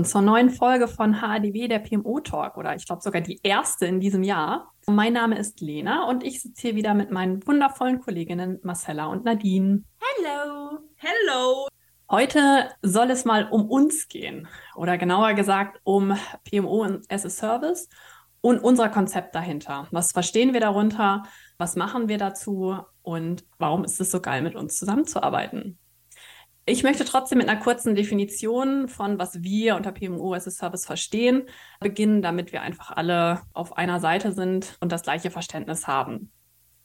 willkommen zur neuen Folge von HADW, der PMO Talk oder ich glaube sogar die erste in diesem Jahr. Mein Name ist Lena und ich sitze hier wieder mit meinen wundervollen Kolleginnen Marcella und Nadine. Hello. Hello. Heute soll es mal um uns gehen oder genauer gesagt um PMO as a Service und unser Konzept dahinter. Was verstehen wir darunter? Was machen wir dazu? Und warum ist es so geil, mit uns zusammenzuarbeiten? Ich möchte trotzdem mit einer kurzen Definition von, was wir unter PMO as a Service verstehen, beginnen, damit wir einfach alle auf einer Seite sind und das gleiche Verständnis haben.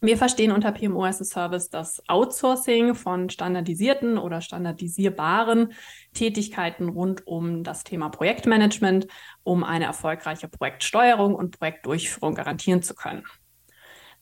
Wir verstehen unter PMO as a Service das Outsourcing von standardisierten oder standardisierbaren Tätigkeiten rund um das Thema Projektmanagement, um eine erfolgreiche Projektsteuerung und Projektdurchführung garantieren zu können.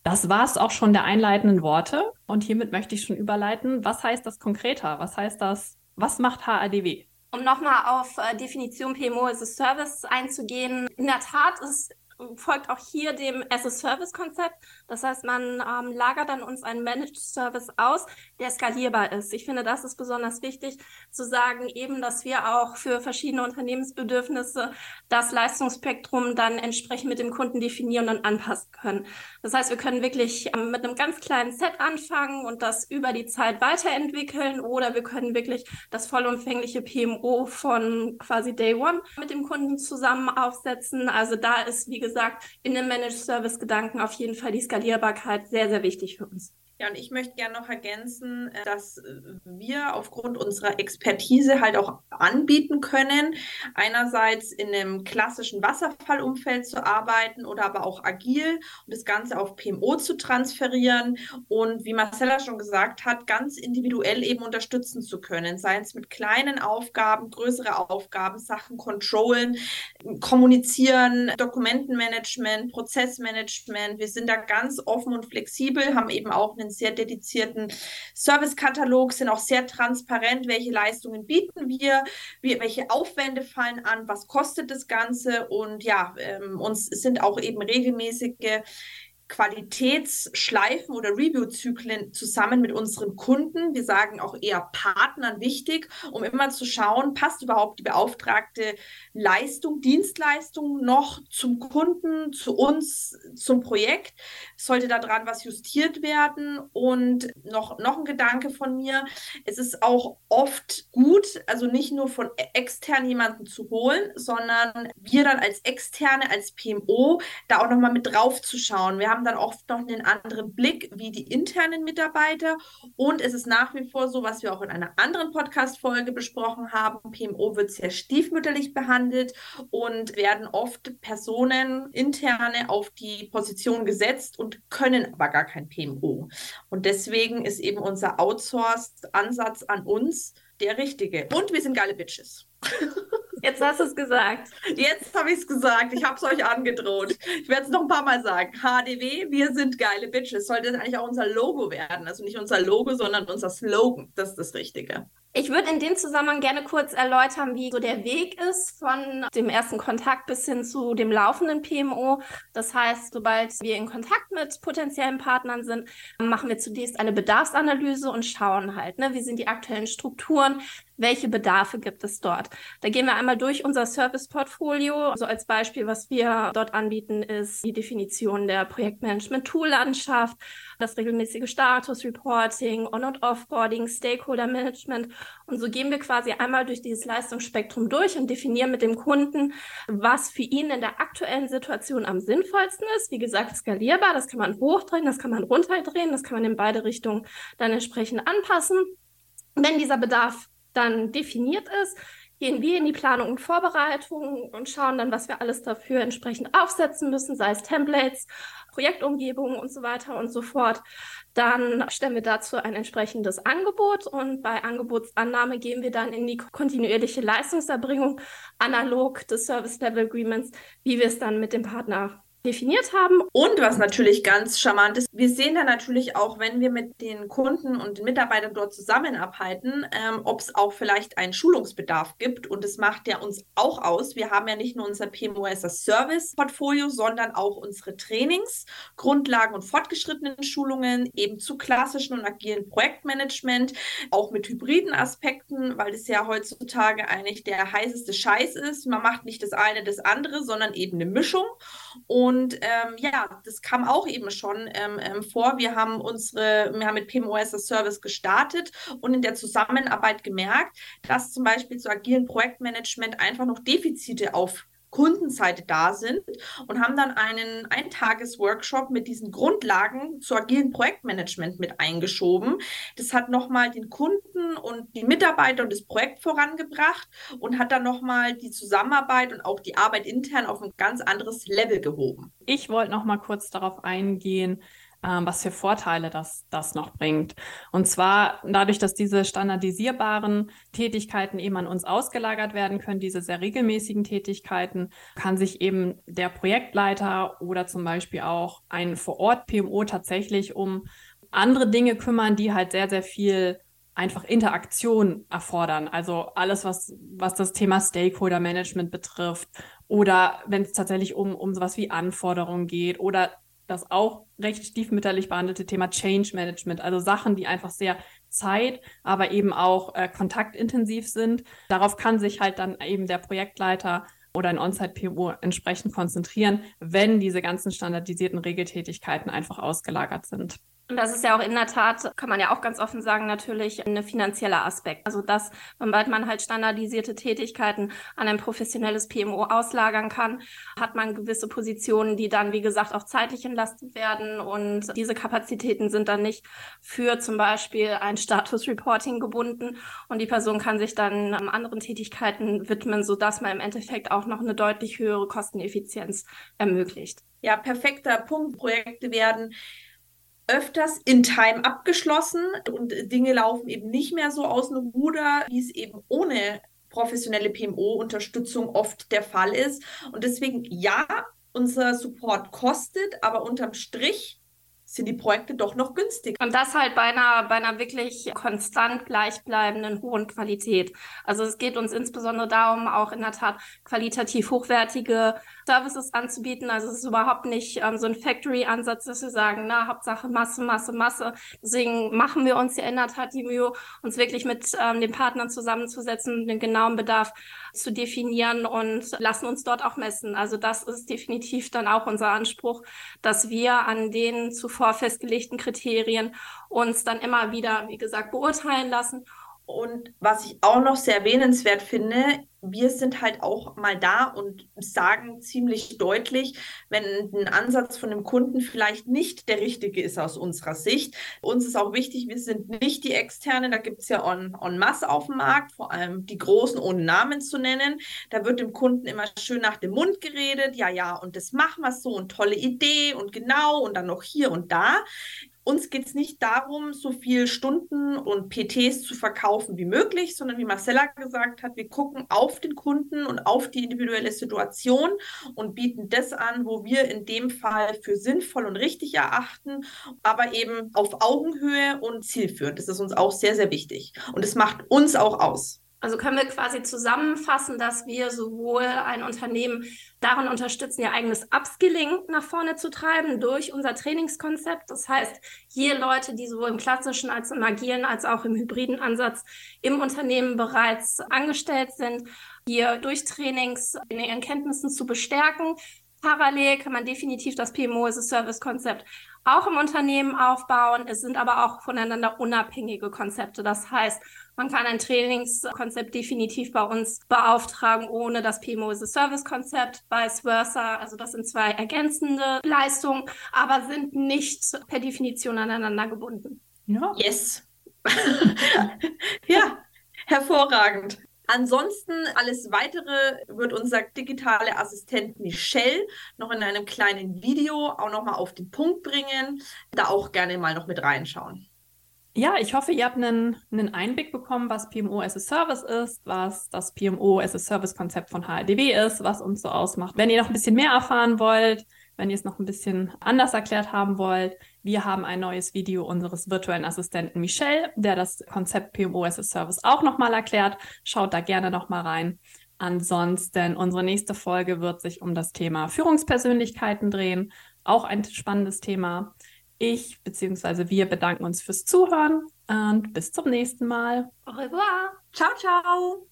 Das war es auch schon der einleitenden Worte. Und hiermit möchte ich schon überleiten. Was heißt das konkreter? Was heißt das? Was macht HADW? Um nochmal auf äh, Definition PMO as a Service einzugehen. In der Tat ist folgt auch hier dem As-a-Service-Konzept. Das heißt, man ähm, lagert dann uns einen Managed Service aus, der skalierbar ist. Ich finde, das ist besonders wichtig zu sagen, eben, dass wir auch für verschiedene Unternehmensbedürfnisse das Leistungsspektrum dann entsprechend mit dem Kunden definieren und anpassen können. Das heißt, wir können wirklich ähm, mit einem ganz kleinen Set anfangen und das über die Zeit weiterentwickeln oder wir können wirklich das vollumfängliche PMO von quasi Day One mit dem Kunden zusammen aufsetzen. Also da ist, wie gesagt, in dem Managed Service Gedanken auf jeden Fall die Skalierbarkeit sehr, sehr wichtig für uns. Ja, und ich möchte gerne noch ergänzen, äh, dass äh, wir aufgrund unserer Expertise halt auch anbieten können, einerseits in einem klassischen Wasserfallumfeld zu arbeiten oder aber auch agil und das Ganze auf PMO zu transferieren und wie Marcella schon gesagt hat, ganz individuell eben unterstützen zu können, sei es mit kleinen Aufgaben, größere Aufgaben, Sachen controllen, kommunizieren, Dokumentenmanagement, Prozessmanagement. Wir sind da ganz offen und flexibel, haben eben auch einen sehr dedizierten Servicekatalog, sind auch sehr transparent, welche Leistungen bieten wir, wie, welche Aufwände fallen an, was kostet das Ganze. Und ja, ähm, uns sind auch eben regelmäßige Qualitätsschleifen oder Review-Zyklen zusammen mit unseren Kunden. Wir sagen auch eher Partnern wichtig, um immer zu schauen, passt überhaupt die beauftragte Leistung, Dienstleistung noch zum Kunden, zu uns, zum Projekt? Sollte daran was justiert werden? Und noch, noch ein Gedanke von mir. Es ist auch oft gut, also nicht nur von extern jemanden zu holen, sondern wir dann als Externe, als PMO, da auch nochmal mit drauf zu schauen. Wir haben haben dann oft noch einen anderen Blick wie die internen Mitarbeiter. Und es ist nach wie vor so, was wir auch in einer anderen Podcast-Folge besprochen haben. PMO wird sehr stiefmütterlich behandelt und werden oft Personen interne auf die Position gesetzt und können aber gar kein PMO. Und deswegen ist eben unser Outsourced-Ansatz an uns der richtige. Und wir sind geile Bitches. Jetzt hast du es gesagt. Jetzt habe ich es gesagt. Ich habe es euch angedroht. Ich werde es noch ein paar Mal sagen. HDW, wir sind geile Bitches. Sollte eigentlich auch unser Logo werden. Also nicht unser Logo, sondern unser Slogan. Das ist das Richtige. Ich würde in dem Zusammenhang gerne kurz erläutern, wie so der Weg ist von dem ersten Kontakt bis hin zu dem laufenden PMO. Das heißt, sobald wir in Kontakt mit potenziellen Partnern sind, machen wir zunächst eine Bedarfsanalyse und schauen halt, ne, wie sind die aktuellen Strukturen, welche Bedarfe gibt es dort. Da gehen wir einmal durch unser Service-Portfolio. Also als Beispiel, was wir dort anbieten, ist die Definition der Projektmanagement-Tool-Landschaft, das regelmäßige Status-Reporting, On- und Offboarding, Stakeholder-Management. Und so gehen wir quasi einmal durch dieses Leistungsspektrum durch und definieren mit dem Kunden, was für ihn in der aktuellen Situation am sinnvollsten ist. Wie gesagt, skalierbar, das kann man hochdrehen, das kann man runterdrehen, das kann man in beide Richtungen dann entsprechend anpassen. Wenn dieser Bedarf dann definiert ist, gehen wir in die Planung und Vorbereitung und schauen dann, was wir alles dafür entsprechend aufsetzen müssen, sei es Templates, Projektumgebungen und so weiter und so fort. Dann stellen wir dazu ein entsprechendes Angebot und bei Angebotsannahme gehen wir dann in die kontinuierliche Leistungserbringung analog des Service Level Agreements, wie wir es dann mit dem Partner definiert haben. Und was natürlich ganz charmant ist, wir sehen dann natürlich auch, wenn wir mit den Kunden und den Mitarbeitern dort zusammenarbeiten, ähm, ob es auch vielleicht einen Schulungsbedarf gibt. Und das macht ja uns auch aus. Wir haben ja nicht nur unser PMO as Service Portfolio, sondern auch unsere Trainings, Grundlagen und fortgeschrittenen Schulungen eben zu klassischen und agilen Projektmanagement, auch mit hybriden Aspekten, weil das ja heutzutage eigentlich der heißeste Scheiß ist. Man macht nicht das eine, das andere, sondern eben eine Mischung. Und ähm, ja, das kam auch eben schon ähm, ähm, vor. Wir haben unsere, wir haben mit PMO as a Service gestartet und in der Zusammenarbeit gemerkt, dass zum Beispiel zu agilen Projektmanagement einfach noch Defizite auf Kundenseite da sind und haben dann einen Eintages-Workshop mit diesen Grundlagen zu agilen Projektmanagement mit eingeschoben. Das hat nochmal den Kunden und die Mitarbeiter und das Projekt vorangebracht und hat dann nochmal die Zusammenarbeit und auch die Arbeit intern auf ein ganz anderes Level gehoben. Ich wollte noch mal kurz darauf eingehen, was für Vorteile das, das noch bringt. Und zwar dadurch, dass diese standardisierbaren Tätigkeiten eben an uns ausgelagert werden können, diese sehr regelmäßigen Tätigkeiten, kann sich eben der Projektleiter oder zum Beispiel auch ein Vor-Ort-PMO tatsächlich um andere Dinge kümmern, die halt sehr, sehr viel einfach Interaktion erfordern. Also alles, was, was das Thema Stakeholder Management betrifft oder wenn es tatsächlich um, um sowas wie Anforderungen geht oder das auch recht stiefmütterlich behandelte Thema Change Management, also Sachen, die einfach sehr zeit, aber eben auch äh, kontaktintensiv sind. Darauf kann sich halt dann eben der Projektleiter oder ein On-Site-PO entsprechend konzentrieren, wenn diese ganzen standardisierten Regeltätigkeiten einfach ausgelagert sind. Und das ist ja auch in der Tat, kann man ja auch ganz offen sagen, natürlich ein finanzieller Aspekt. Also dass, sobald man halt standardisierte Tätigkeiten an ein professionelles PMO auslagern kann, hat man gewisse Positionen, die dann, wie gesagt, auch zeitlich entlastet werden. Und diese Kapazitäten sind dann nicht für zum Beispiel ein Status-Reporting gebunden. Und die Person kann sich dann anderen Tätigkeiten widmen, sodass man im Endeffekt auch noch eine deutlich höhere Kosteneffizienz ermöglicht. Ja, perfekter Punkt. Projekte werden öfters in Time abgeschlossen und Dinge laufen eben nicht mehr so aus dem Ruder, wie es eben ohne professionelle PMO-Unterstützung oft der Fall ist. Und deswegen, ja, unser Support kostet, aber unterm Strich sind die Projekte doch noch günstig. Und das halt bei einer, bei einer wirklich konstant gleichbleibenden hohen Qualität. Also es geht uns insbesondere darum, auch in der Tat qualitativ hochwertige Services anzubieten. Also es ist überhaupt nicht ähm, so ein Factory-Ansatz, dass wir sagen, na, Hauptsache Masse, Masse, Masse. Deswegen machen wir uns ja in der Tat die Mühe, uns wirklich mit ähm, den Partnern zusammenzusetzen, den genauen Bedarf zu definieren und lassen uns dort auch messen. Also das ist definitiv dann auch unser Anspruch, dass wir an den zuvor festgelegten Kriterien uns dann immer wieder, wie gesagt, beurteilen lassen und was ich auch noch sehr erwähnenswert finde, wir sind halt auch mal da und sagen ziemlich deutlich, wenn ein Ansatz von dem Kunden vielleicht nicht der richtige ist aus unserer Sicht. Uns ist auch wichtig, wir sind nicht die Externen, da gibt es ja en, en masse auf dem Markt, vor allem die Großen ohne Namen zu nennen. Da wird dem Kunden immer schön nach dem Mund geredet, ja, ja, und das machen wir so und tolle Idee und genau und dann noch hier und da. Uns geht es nicht darum, so viel Stunden und PTs zu verkaufen wie möglich, sondern wie Marcella gesagt hat, wir gucken auf den Kunden und auf die individuelle Situation und bieten das an, wo wir in dem Fall für sinnvoll und richtig erachten, aber eben auf Augenhöhe und zielführend. Das ist uns auch sehr, sehr wichtig. Und es macht uns auch aus. Also können wir quasi zusammenfassen, dass wir sowohl ein Unternehmen darin unterstützen, ihr eigenes Upskilling nach vorne zu treiben durch unser Trainingskonzept. Das heißt, hier Leute, die sowohl im klassischen als im agilen als auch im hybriden Ansatz im Unternehmen bereits angestellt sind, hier durch Trainings in ihren Kenntnissen zu bestärken. Parallel kann man definitiv das PMO as a Service Konzept auch im Unternehmen aufbauen. Es sind aber auch voneinander unabhängige Konzepte. Das heißt, man kann ein Trainingskonzept definitiv bei uns beauftragen, ohne das PMO as a Service Konzept, vice versa. Also das sind zwei ergänzende Leistungen, aber sind nicht per Definition aneinander gebunden. Ja. Yes. ja, hervorragend. Ansonsten alles weitere wird unser digitale Assistent Michelle noch in einem kleinen Video auch nochmal auf den Punkt bringen. Da auch gerne mal noch mit reinschauen. Ja, ich hoffe, ihr habt einen, einen Einblick bekommen, was PMO as a Service ist, was das PMO as a Service Konzept von HRDB ist, was uns so ausmacht. Wenn ihr noch ein bisschen mehr erfahren wollt, wenn ihr es noch ein bisschen anders erklärt haben wollt, wir haben ein neues Video unseres virtuellen Assistenten Michelle, der das Konzept PMO as a Service auch nochmal erklärt. Schaut da gerne nochmal rein. Ansonsten, unsere nächste Folge wird sich um das Thema Führungspersönlichkeiten drehen. Auch ein spannendes Thema. Ich bzw. wir bedanken uns fürs Zuhören und bis zum nächsten Mal. Au revoir. Ciao, ciao.